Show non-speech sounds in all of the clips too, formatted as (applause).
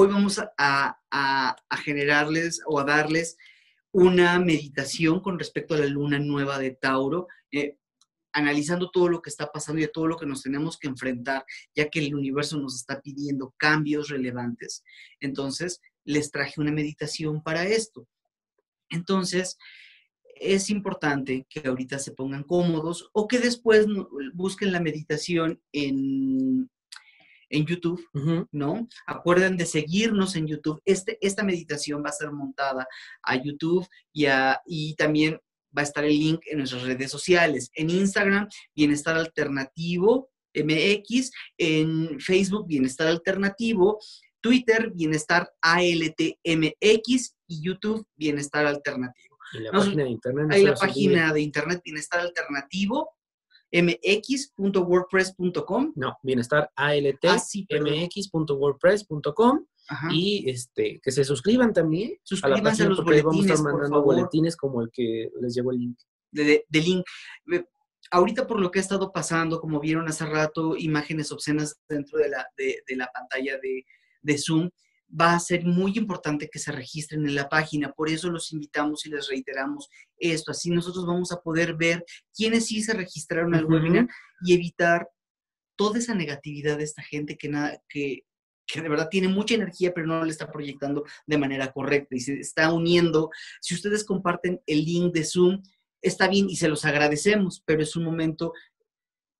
hoy vamos a, generarles o a darles una meditación con respecto a la luna nueva de Tauro, eh, analizando todo lo que está pasando y a todo lo que nos tenemos que enfrentar, ya que el universo nos está pidiendo cambios relevantes. Entonces, les traje una meditación para esto. Entonces, es importante que ahorita se pongan cómodos o que después busquen la meditación en, en YouTube, ¿no? Acuerden de seguirnos en YouTube. Este, esta meditación va a ser montada a YouTube y, y también va a estar el link en nuestras redes sociales. En Instagram, Bienestar Alternativo MX, en Facebook, Bienestar Alternativo, Twitter, Bienestar ALTMX y YouTube, Bienestar Alternativo. Y la página de internet. Hay la página de internet Bienestar Alternativo mx.wordpress.com. No, bienestar alt ah, mx.wordpress.com y este que se suscriban también Suscríbanse a, la página a los porque vamos a estar mandando boletines como el que les llegó el link. De, link. Ahorita por lo que ha estado pasando, como vieron hace rato, imágenes obscenas dentro de la, de, la pantalla de, de Zoom, va a ser muy importante que se registren en la página. Por eso los invitamos y les reiteramos esto. Así nosotros vamos a poder ver quiénes sí se registraron al webinar y evitar toda esa negatividad de esta gente que, nada, que, que de verdad tiene mucha energía, pero no le está proyectando de manera correcta y se está uniendo. Si ustedes comparten el link de Zoom, está bien y se los agradecemos, pero es un momento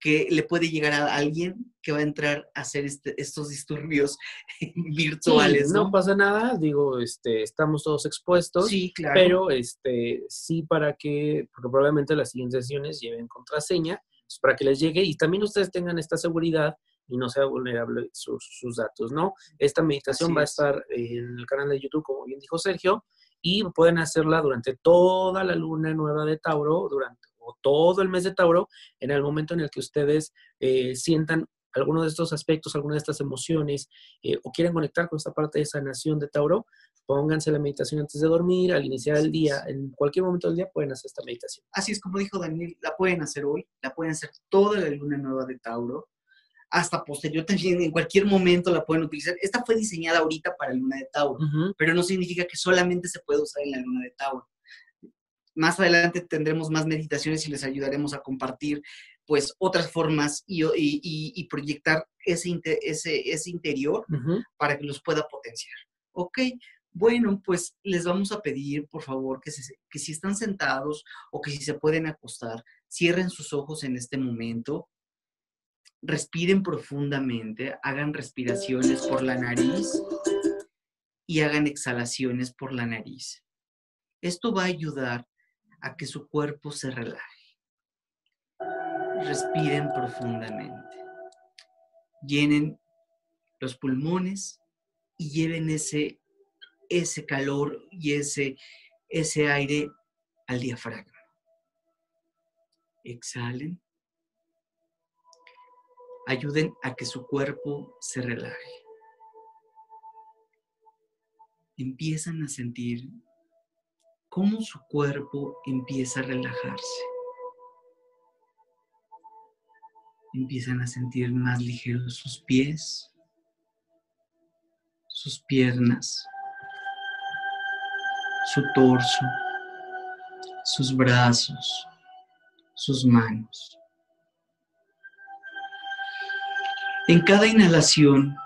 que le puede llegar a alguien que va a entrar a hacer este, estos disturbios (laughs) virtuales. ¿no? pasa nada, digo, este, estamos todos expuestos. Sí, claro. Pero este, sí para que, porque probablemente las siguientes sesiones lleven contraseña, pues, para que les llegue y también ustedes tengan esta seguridad y no sea vulnerable sus, datos, ¿no? Esta meditación va a estar en el canal de YouTube, como bien dijo Sergio, y pueden hacerla durante toda la luna nueva de Tauro, durante todo el mes de Tauro, en el momento en el que ustedes eh, sientan alguno de estos aspectos, alguna de estas emociones, eh, o quieren conectar con esta parte de sanación de Tauro, pónganse la meditación antes de dormir, al iniciar el día, en cualquier momento del día pueden hacer esta meditación. Así es como dijo Daniel, la pueden hacer hoy, la pueden hacer toda la luna nueva de Tauro, hasta posterior también, en cualquier momento la pueden utilizar. Esta fue diseñada ahorita para la luna de Tauro, pero no significa que solamente se puede usar en la luna de Tauro. Más adelante tendremos más meditaciones y les ayudaremos a compartir pues otras formas y, proyectar ese, ese, ese interior para que los pueda potenciar. Ok, bueno, pues les vamos a pedir, por favor, que, que si están sentados o que si se pueden acostar, cierren sus ojos en este momento, respiren profundamente, hagan respiraciones por la nariz y hagan exhalaciones por la nariz. Esto va a ayudar a que su cuerpo se relaje. Respiren profundamente. Llenen los pulmones y lleven ese, ese calor y ese, ese aire al diafragma. Exhalen. Ayuden a que su cuerpo se relaje. Empiezan a sentir cómo su cuerpo empieza a relajarse. Empiezan a sentir más ligeros sus pies, sus piernas, su torso, sus brazos, sus manos. En cada inhalación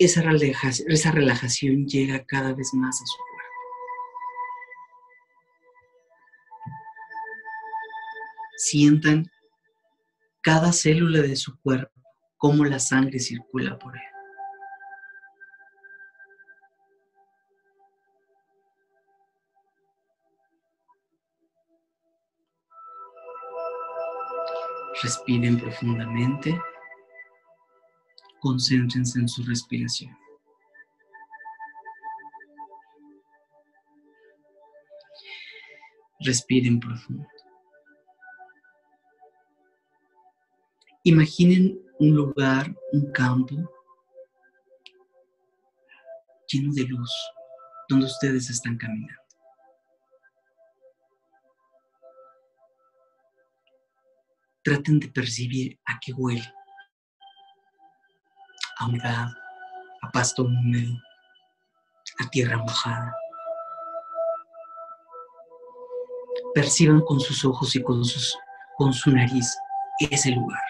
esa relajación, llega cada vez más a su cuerpo. Sientan cada célula de su cuerpo, cómo la sangre circula por él. Respiren profundamente concéntrense en su respiración. Respiren profundo. Imaginen un lugar, un campo lleno de luz donde ustedes están caminando. Traten de percibir a qué huele humedad, a pasto húmedo, a tierra mojada. Perciban con sus ojos y con, sus, con su nariz ese lugar.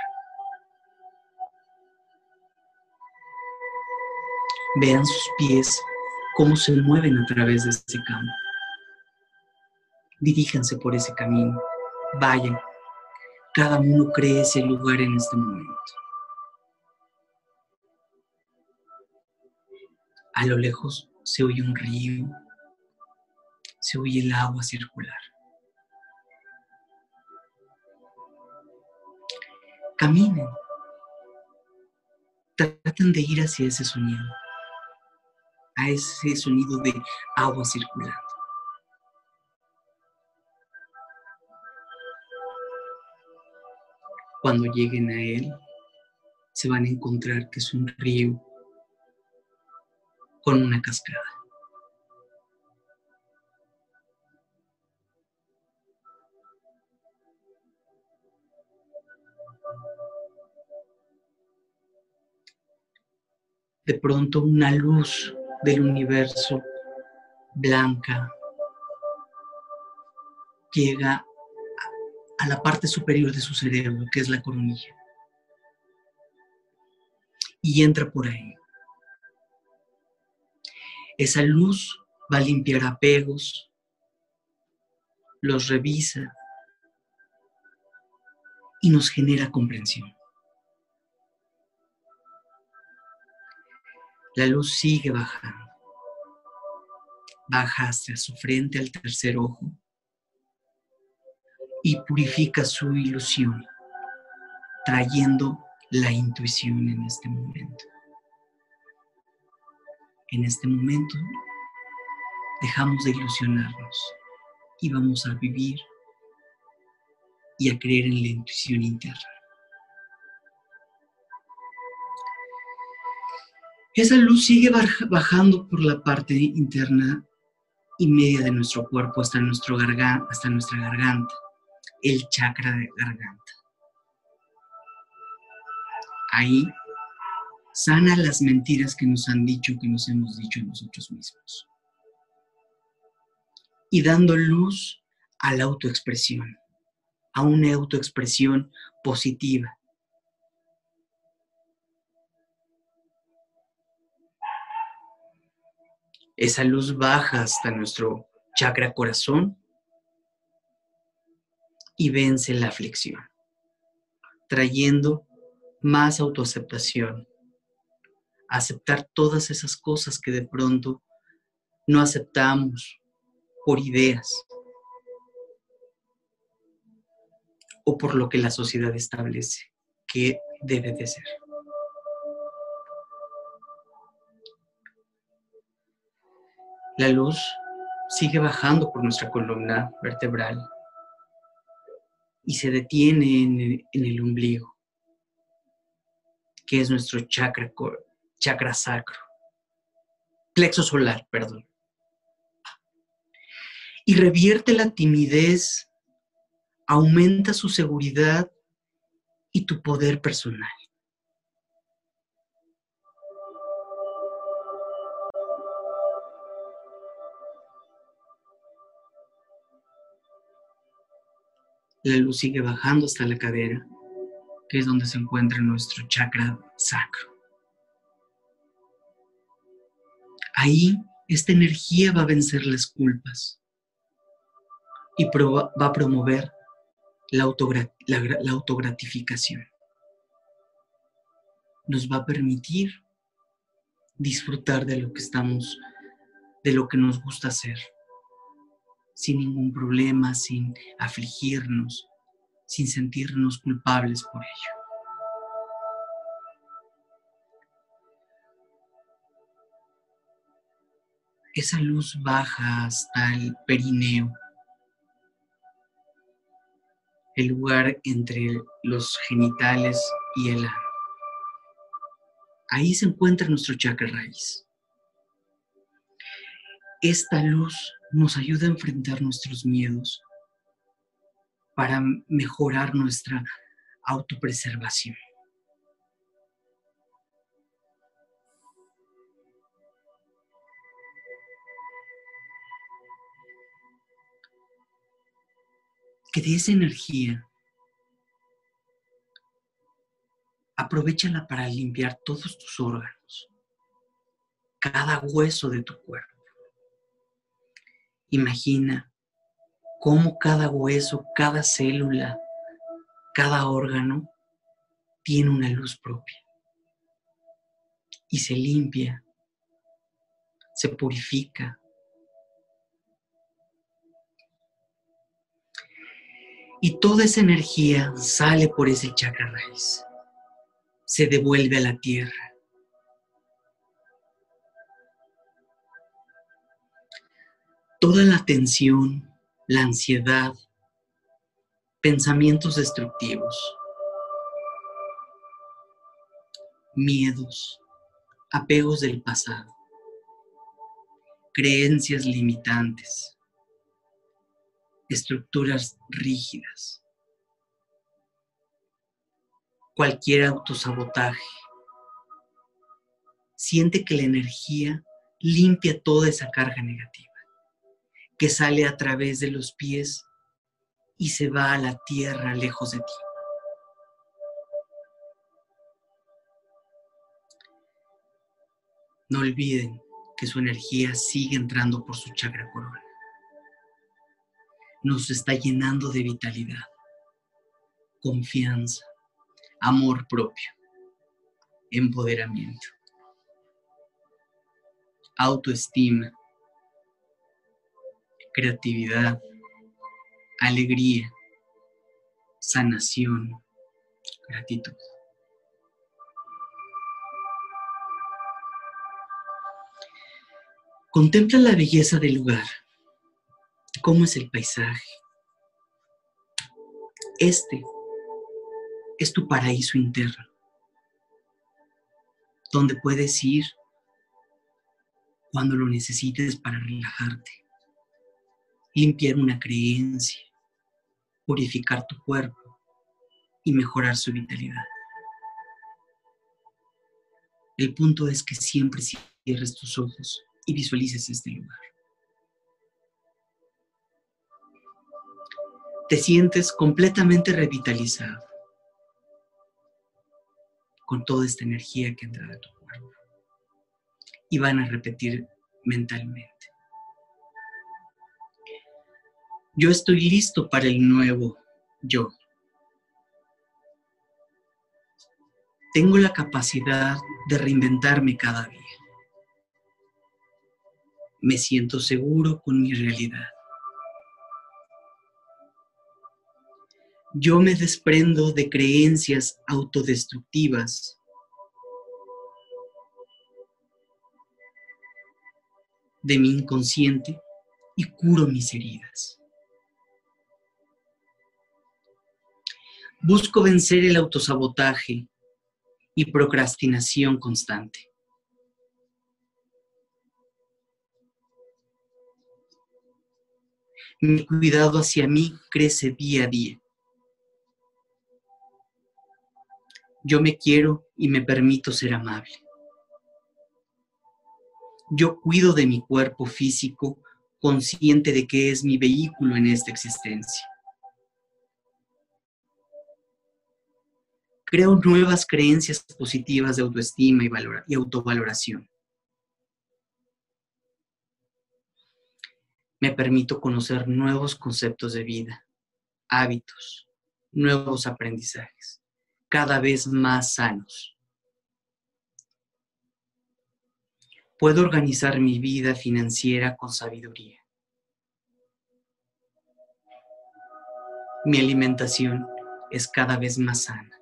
Vean sus pies cómo se mueven a través de ese campo. Diríjanse por ese camino. Vayan. Cada uno cree ese lugar en este momento. A lo lejos se oye un río, se oye el agua circular. Caminen. Traten de ir hacia ese sonido a ese sonido de agua circulando. Cuando lleguen a él, se van a encontrar que es un río con una cascada. De pronto una luz del universo blanca llega a la parte superior de su cerebro, que es la coronilla, y entra por ahí. Esa luz va a limpiar apegos, los revisa y nos genera comprensión. La luz sigue bajando. Baja hacia su frente al tercer ojo y purifica su ilusión, trayendo la intuición en este momento. En este momento dejamos de ilusionarnos y vamos a vivir y a creer en la intuición interna. Esa luz sigue bajando por la parte interna y media de nuestro cuerpo hasta, nuestro hasta nuestra garganta, el chakra de garganta. Ahí sana las mentiras que nos han dicho, que nos hemos dicho nosotros mismos. Y dando luz a la autoexpresión, a una autoexpresión positiva, Esa luz baja hasta nuestro chakra corazón y vence la aflicción, trayendo más autoaceptación, aceptar todas esas cosas que de pronto no aceptamos por ideas o por lo que la sociedad establece que debe de ser. La luz sigue bajando por nuestra columna vertebral y se detiene en el, ombligo, que es nuestro chakra, chakra sacro, plexo solar, perdón. Y revierte la timidez, aumenta su seguridad y tu poder personal. La luz sigue bajando hasta la cadera, que es donde se encuentra nuestro chakra sacro. Ahí esta energía va a vencer las culpas y va a promover la, la autogratificación. Nos va a permitir disfrutar de lo que estamos, de lo que nos gusta hacer sin ningún problema, sin afligirnos, sin sentirnos culpables por ello. Esa luz baja hasta el perineo, el lugar entre los genitales y el ano. Ahí se encuentra nuestro chakra raíz. Esta luz nos ayuda a enfrentar nuestros miedos para mejorar nuestra autopreservación. Que de esa energía aprovechala para limpiar todos tus órganos, cada hueso de tu cuerpo. Imagina cómo cada hueso, cada célula, cada órgano tiene una luz propia y se limpia, se purifica. Y toda esa energía sale por ese chakra raíz, se devuelve a la tierra. Toda la tensión, la ansiedad, pensamientos destructivos, miedos, apegos del pasado, creencias limitantes, estructuras rígidas, cualquier autosabotaje. Siente que la energía limpia toda esa carga negativa, que sale a través de los pies y se va a la tierra lejos de ti. No olviden que su energía sigue entrando por su chakra corona. Nos está llenando de vitalidad, confianza, amor propio, empoderamiento, autoestima, creatividad, alegría, sanación, gratitud. Contempla la belleza del lugar, cómo es el paisaje. Este es tu paraíso interno, donde puedes ir cuando lo necesites para relajarte, limpiar una creencia, purificar tu cuerpo y mejorar su vitalidad. El punto es que siempre cierres tus ojos y visualices este lugar. Te sientes completamente revitalizado con toda esta energía que entra de tu cuerpo. Y van a repetir mentalmente. Yo estoy listo para el nuevo yo. Tengo la capacidad de reinventarme cada día me siento seguro con mi realidad. Yo me desprendo de creencias autodestructivas. de mi inconsciente y curo mis heridas. Busco vencer el autosabotaje y procrastinación constante. Mi cuidado hacia mí crece día a día. Yo me quiero y me permito ser amable. Yo cuido de mi cuerpo físico consciente de que es mi vehículo en esta existencia. Creo nuevas creencias positivas de autoestima y, y autovaloración. me permito conocer nuevos conceptos de vida, hábitos, nuevos aprendizajes, cada vez más sanos. Puedo organizar mi vida financiera con sabiduría. Mi alimentación es cada vez más sana.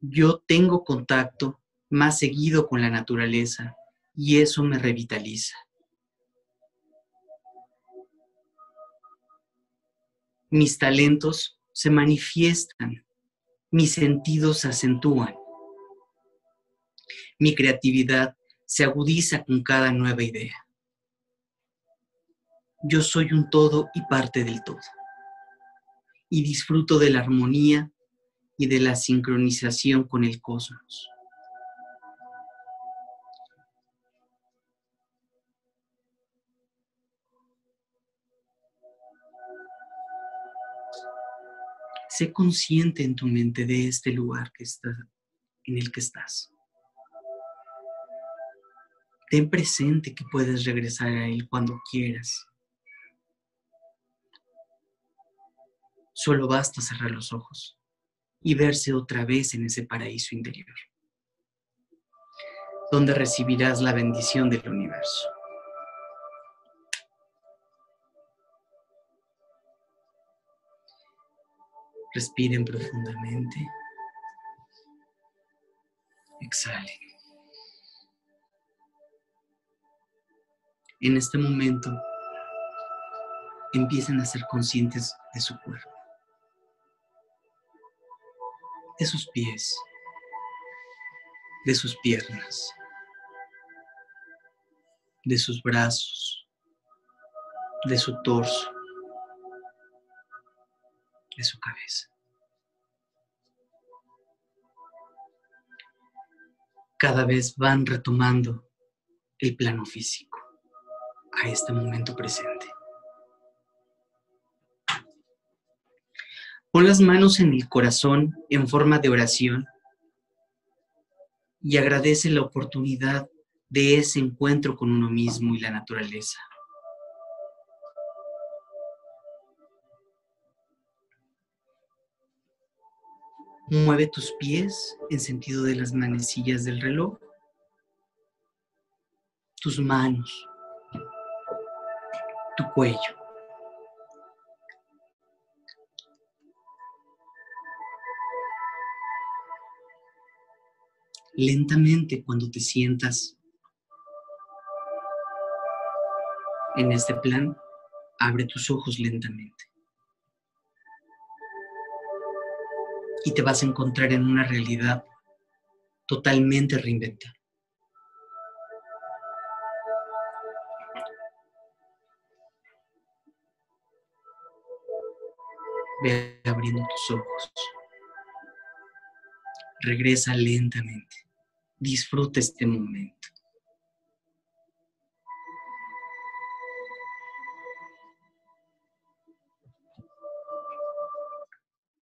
Yo tengo contacto más seguido con la naturaleza y eso me revitaliza. mis talentos se manifiestan, mis sentidos se acentúan, mi creatividad se agudiza con cada nueva idea. Yo soy un todo y parte del todo, y disfruto de la armonía y de la sincronización con el cosmos. Sé consciente en tu mente de este lugar que está, en el que estás. Ten presente que puedes regresar a él cuando quieras. Solo basta cerrar los ojos y verse otra vez en ese paraíso interior, donde recibirás la bendición del universo. Respiren profundamente. Exhalen. En este momento, empiecen a ser conscientes de su cuerpo, de sus pies, de sus piernas, de sus brazos, de su torso, de su cabeza. Cada vez van retomando el plano físico a este momento presente. Pon las manos en el corazón en forma de oración y agradece la oportunidad de ese encuentro con uno mismo y la naturaleza. Mueve tus pies en sentido de las manecillas del reloj, tus manos, tu cuello. Lentamente cuando te sientas en este plan, abre tus ojos lentamente. Y te vas a encontrar en una realidad totalmente reinventada. Ve abriendo tus ojos. Regresa lentamente. Disfruta este momento.